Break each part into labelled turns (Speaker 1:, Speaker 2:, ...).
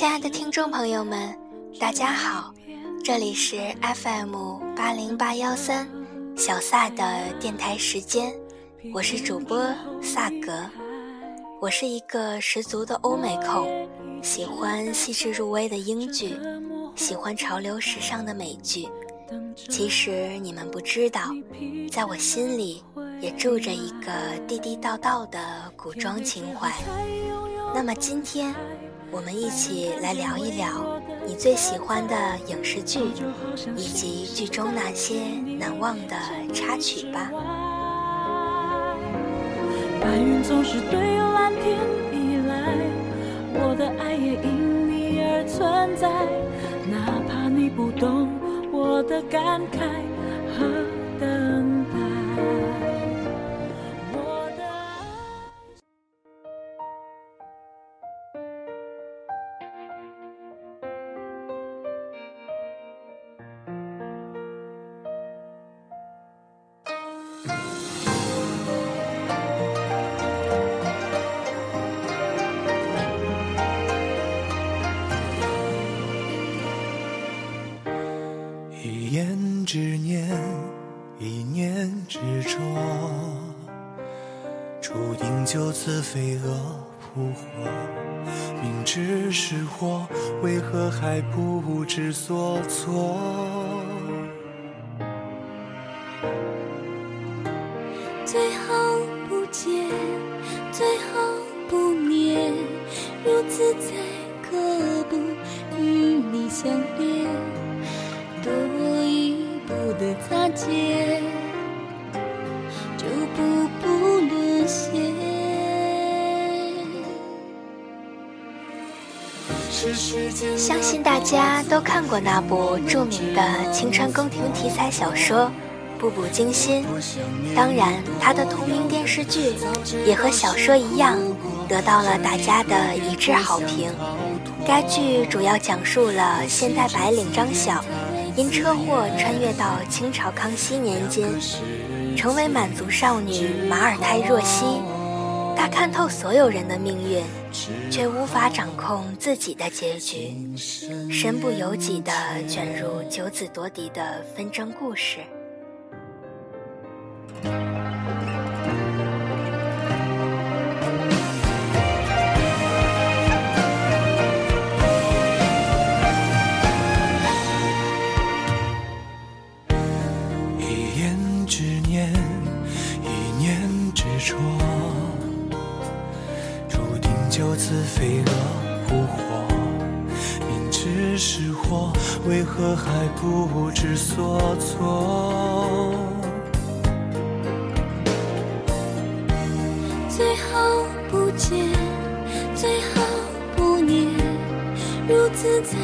Speaker 1: 亲爱的听众朋友们，大家好，这里是 FM 八零八幺三小萨的电台时间，我是主播萨格。我是一个十足的欧美控，喜欢细致入微的英剧，喜欢潮流时尚的美剧。其实你们不知道，在我心里也住着一个地地道道的古装情怀。那么今天，我们一起来聊一聊你最喜欢的影视剧，以及剧中那些难忘的插曲吧。白云总是对蓝天依赖，我的爱也因你而存在，哪怕你不懂我的感慨和等待。
Speaker 2: 执念，一念执着，注定就此飞蛾扑火。明知是祸，为何还不知所措？相
Speaker 1: 信大家都看过那部著名的青春宫廷题材小说《步步惊心》，当然，它的同名电视剧也和小说一样，得到了大家的一致好评。该剧主要讲述了现代白领张晓。因车祸穿越到清朝康熙年间，成为满族少女马尔泰若曦。她看透所有人的命运，却无法掌控自己的结局，身不由己地卷入九子夺嫡的纷争故事。
Speaker 2: 不知所措？最好不见，最好不念，如此在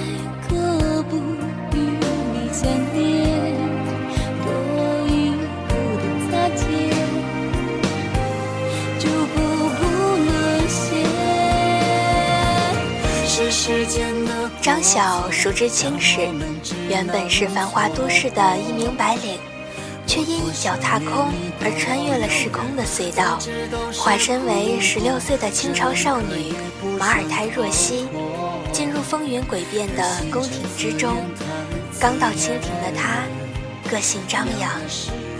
Speaker 1: 张晓熟知青史，原本是繁华都市的一名白领，却因一脚踏空而穿越了时空的隧道，化身为十六岁的清朝少女马尔泰若曦，进入风云诡变的宫廷之中。刚到清廷的她，个性张扬，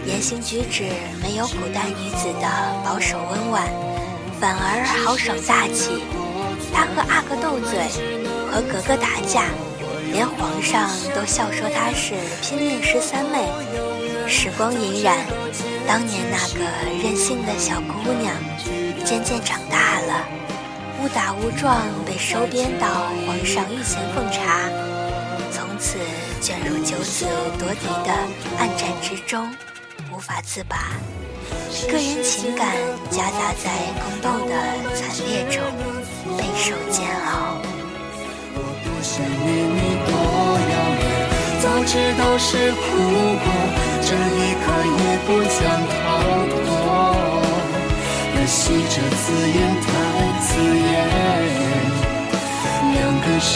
Speaker 1: 言行举止没有古代女子的保守温婉，反而豪爽大气。她和阿哥斗嘴。和格格打架，连皇上都笑说她是拼命十三妹。时光荏苒，当年那个任性的小姑娘，渐渐长大了，误打误撞被收编到皇上御前奉茶，从此卷入九子夺嫡的暗战之中，无法自拔，个人情感夹杂在宫斗的惨烈中，备受煎熬。
Speaker 2: 想念你多遥远，早知道是苦果，这一刻也不想逃脱。可惜这字眼太刺眼，两个世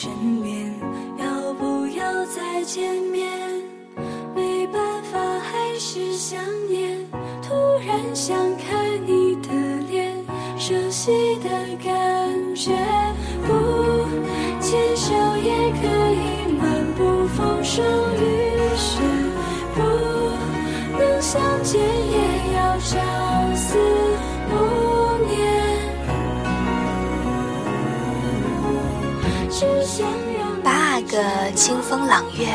Speaker 2: 身边。要不要再见面？风
Speaker 1: 朗月，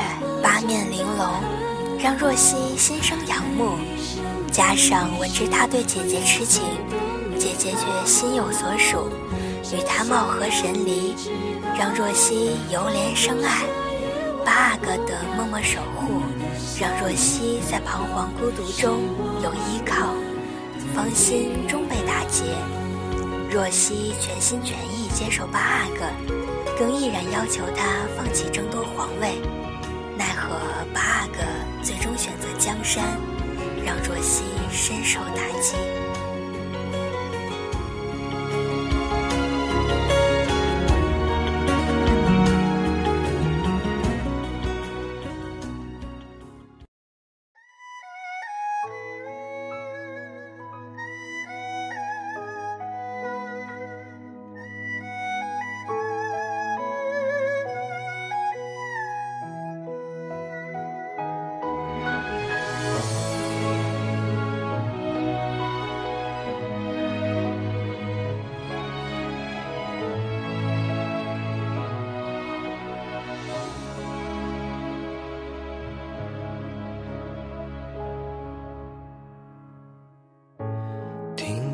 Speaker 1: 八面玲珑，让若曦心生仰慕。加上闻知他对姐姐痴情，姐姐却心有所属，与他貌合神离，让若曦由怜生爱。八阿哥的默默守护，让若曦在彷徨孤独中有依靠，芳心终被打劫。若曦全心全意接受八阿哥，更毅然要求他放弃争夺皇位。奈何八阿哥最终选择江山。让若曦深受打击。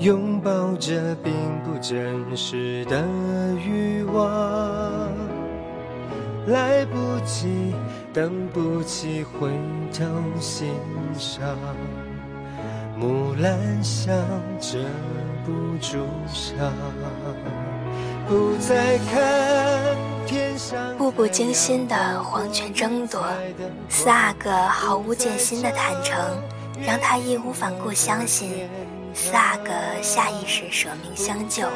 Speaker 3: 拥抱着并不真实的欲望，来不及，等不起，回头欣赏。木兰香遮不住伤，不再看天上。
Speaker 1: 步步惊心的黄泉争夺，四阿哥毫无戒心的坦诚，让他义无反顾相信。四阿哥下意识舍命相救，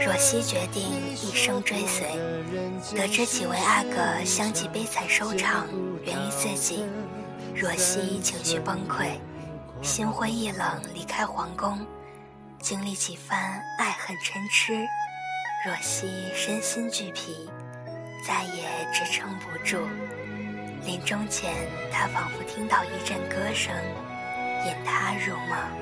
Speaker 1: 若曦决定一生追随。得知几位阿哥相继悲惨收场，源于自己，若曦情绪崩溃，心灰意冷离开皇宫。经历几番爱恨嗔痴，若曦身心俱疲，再也支撑不住。临终前，他仿佛听到一阵歌声，引他入梦。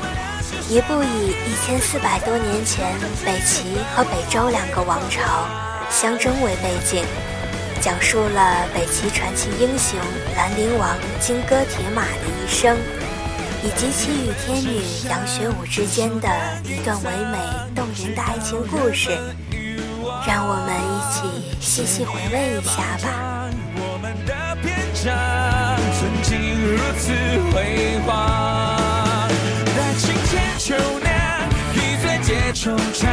Speaker 1: 一部以一千四百多年前北齐和北周两个王朝相争为背景，讲述了北齐传奇英雄兰陵王金戈铁马的一生，以及其与天女杨雪舞之间的一段唯美动人的爱情故事。让我们一起细细回味一下吧。我们的篇章曾经如此辉煌，惆怅，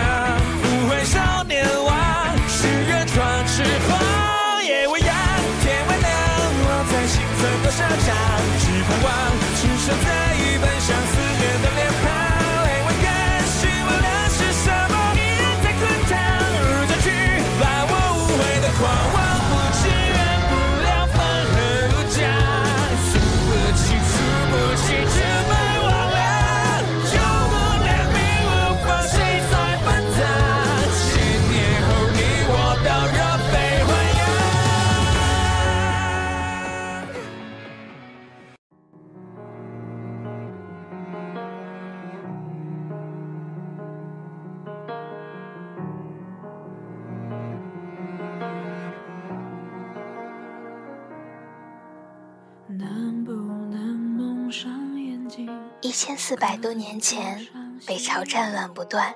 Speaker 1: 千四百多年前，北朝战乱不断，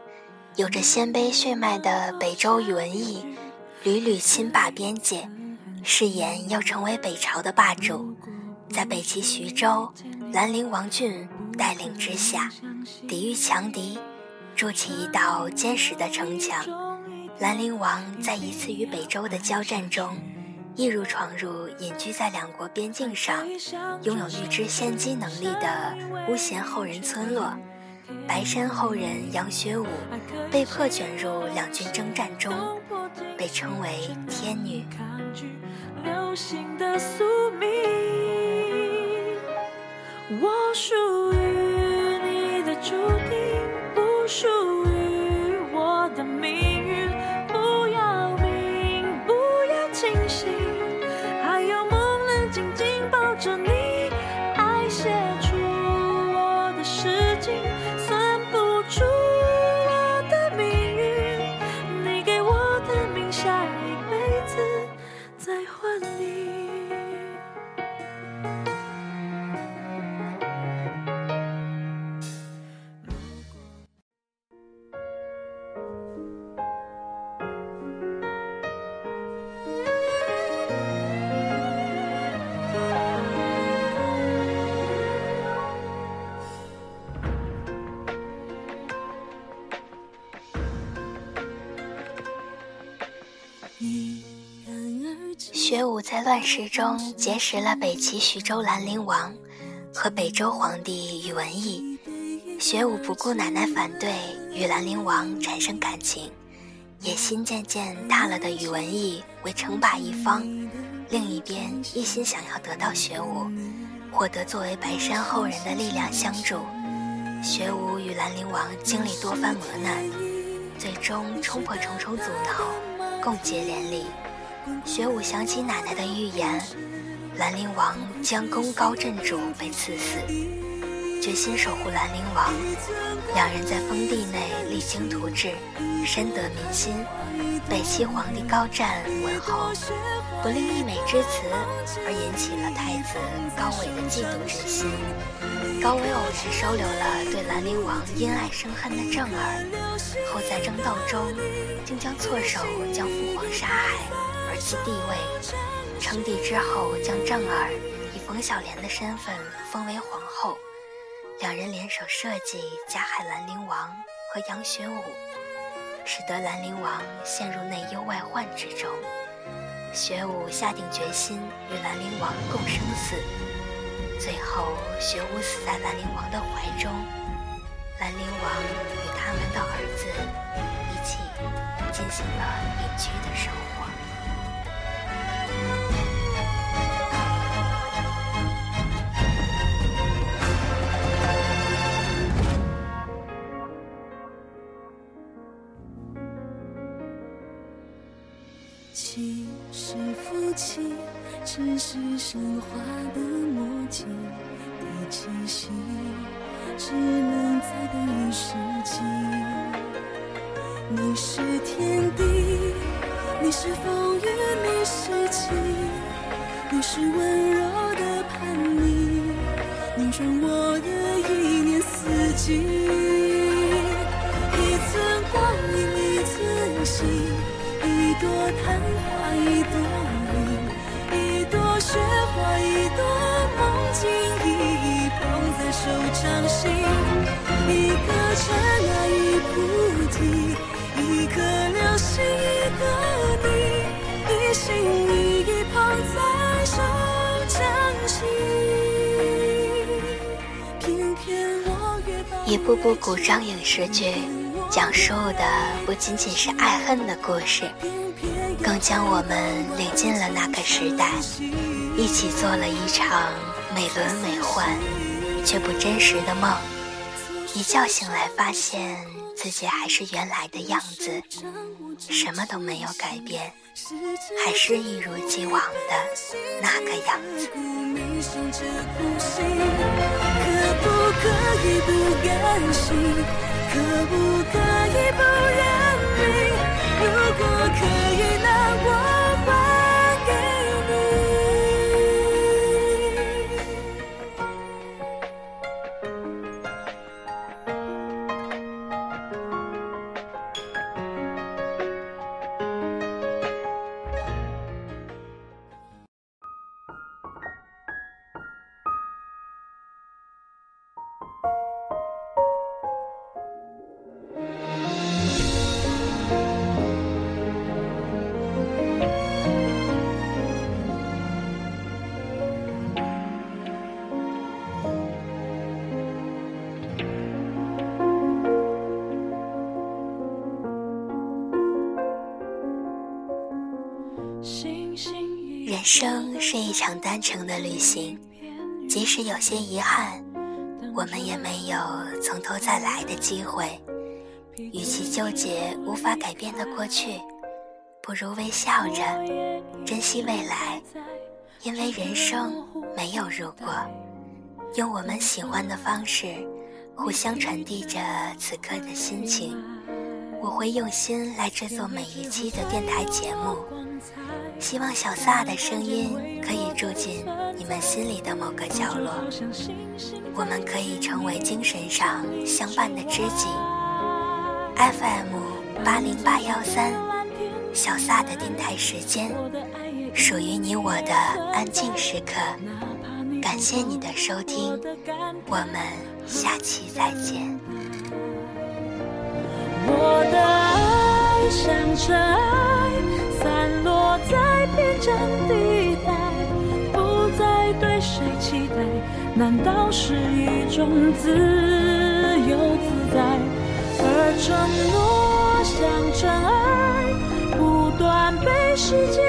Speaker 1: 有着鲜卑血脉的北周宇文义屡屡侵霸边界，誓言要成为北朝的霸主。在北齐徐州兰陵王俊带领之下，抵御强敌，筑起一道坚实的城墙。兰陵王在一次与北周的交战中。一如闯入隐居在两国边境上、拥有预知先机能力的巫贤后人村落，白山后人杨学武被迫卷入两军征战中，被称为天女。我属于你的注定，不属在乱世中结识了北齐徐州兰陵王和北周皇帝宇文义。学武不顾奶奶反对，与兰陵王产生感情。野心渐渐大了的宇文义为称霸一方，另一边一心想要得到学武，获得作为白山后人的力量相助。学武与兰陵王经历多番磨难，最终冲破重重阻挠，共结连理。学武想起奶奶的预言，兰陵王将功高震主，被赐死，决心守护兰陵王。两人在封地内励精图治，深得民心。北齐皇帝高湛闻后，不吝溢美之词，而引起了太子高纬的嫉妒之心。高纬偶然收留了对兰陵王因爱生恨的正儿，后在争斗中，竟将错手将父皇杀害。儿其地位，称帝之后，将正儿以冯小莲的身份封为皇后。两人联手设计加害兰陵王和杨玄武，使得兰陵王陷入内忧外患之中。玄武下定决心与兰陵王共生死，最后玄武死在兰陵王的怀中。兰陵王与他们的儿子一起进行了隐居的生活。
Speaker 2: 是生化的默契的气息，只能在等一世纪。你是天地，你是风雨。你是晴，你是温柔的叛逆，拧转我的一年四季。一寸光阴一寸心，一朵昙心，一颗尘埃一菩提，一颗流星一个你，一心一意捧在手掌心。偏偏我越
Speaker 1: 一部部古装影视剧，讲述的不仅仅是爱恨的故事，更将我们领进了那个时代，一起做了一场美轮美奂却不真实的梦。一觉醒来，发现自己还是原来的样子，什么都没有改变，还是一如既往的那个样子。
Speaker 2: 可不可以不甘心？可不可以不认命？如果可以，那我
Speaker 1: 生是一场单程的旅行，即使有些遗憾，我们也没有从头再来的机会。与其纠结无法改变的过去，不如微笑着珍惜未来，因为人生没有如果。用我们喜欢的方式，互相传递着此刻的心情。我会用心来制作每一期的电台节目，希望小撒的声音可以住进你们心里的某个角落。我们可以成为精神上相伴的知己。FM 八零八幺三，小撒的电台时间，属于你我的安静时刻。感谢你的收听，我们下期再见。
Speaker 2: 我的爱像尘埃，地带，不再对谁期待，难道是一种自由自在？而承诺像尘埃，不断被时间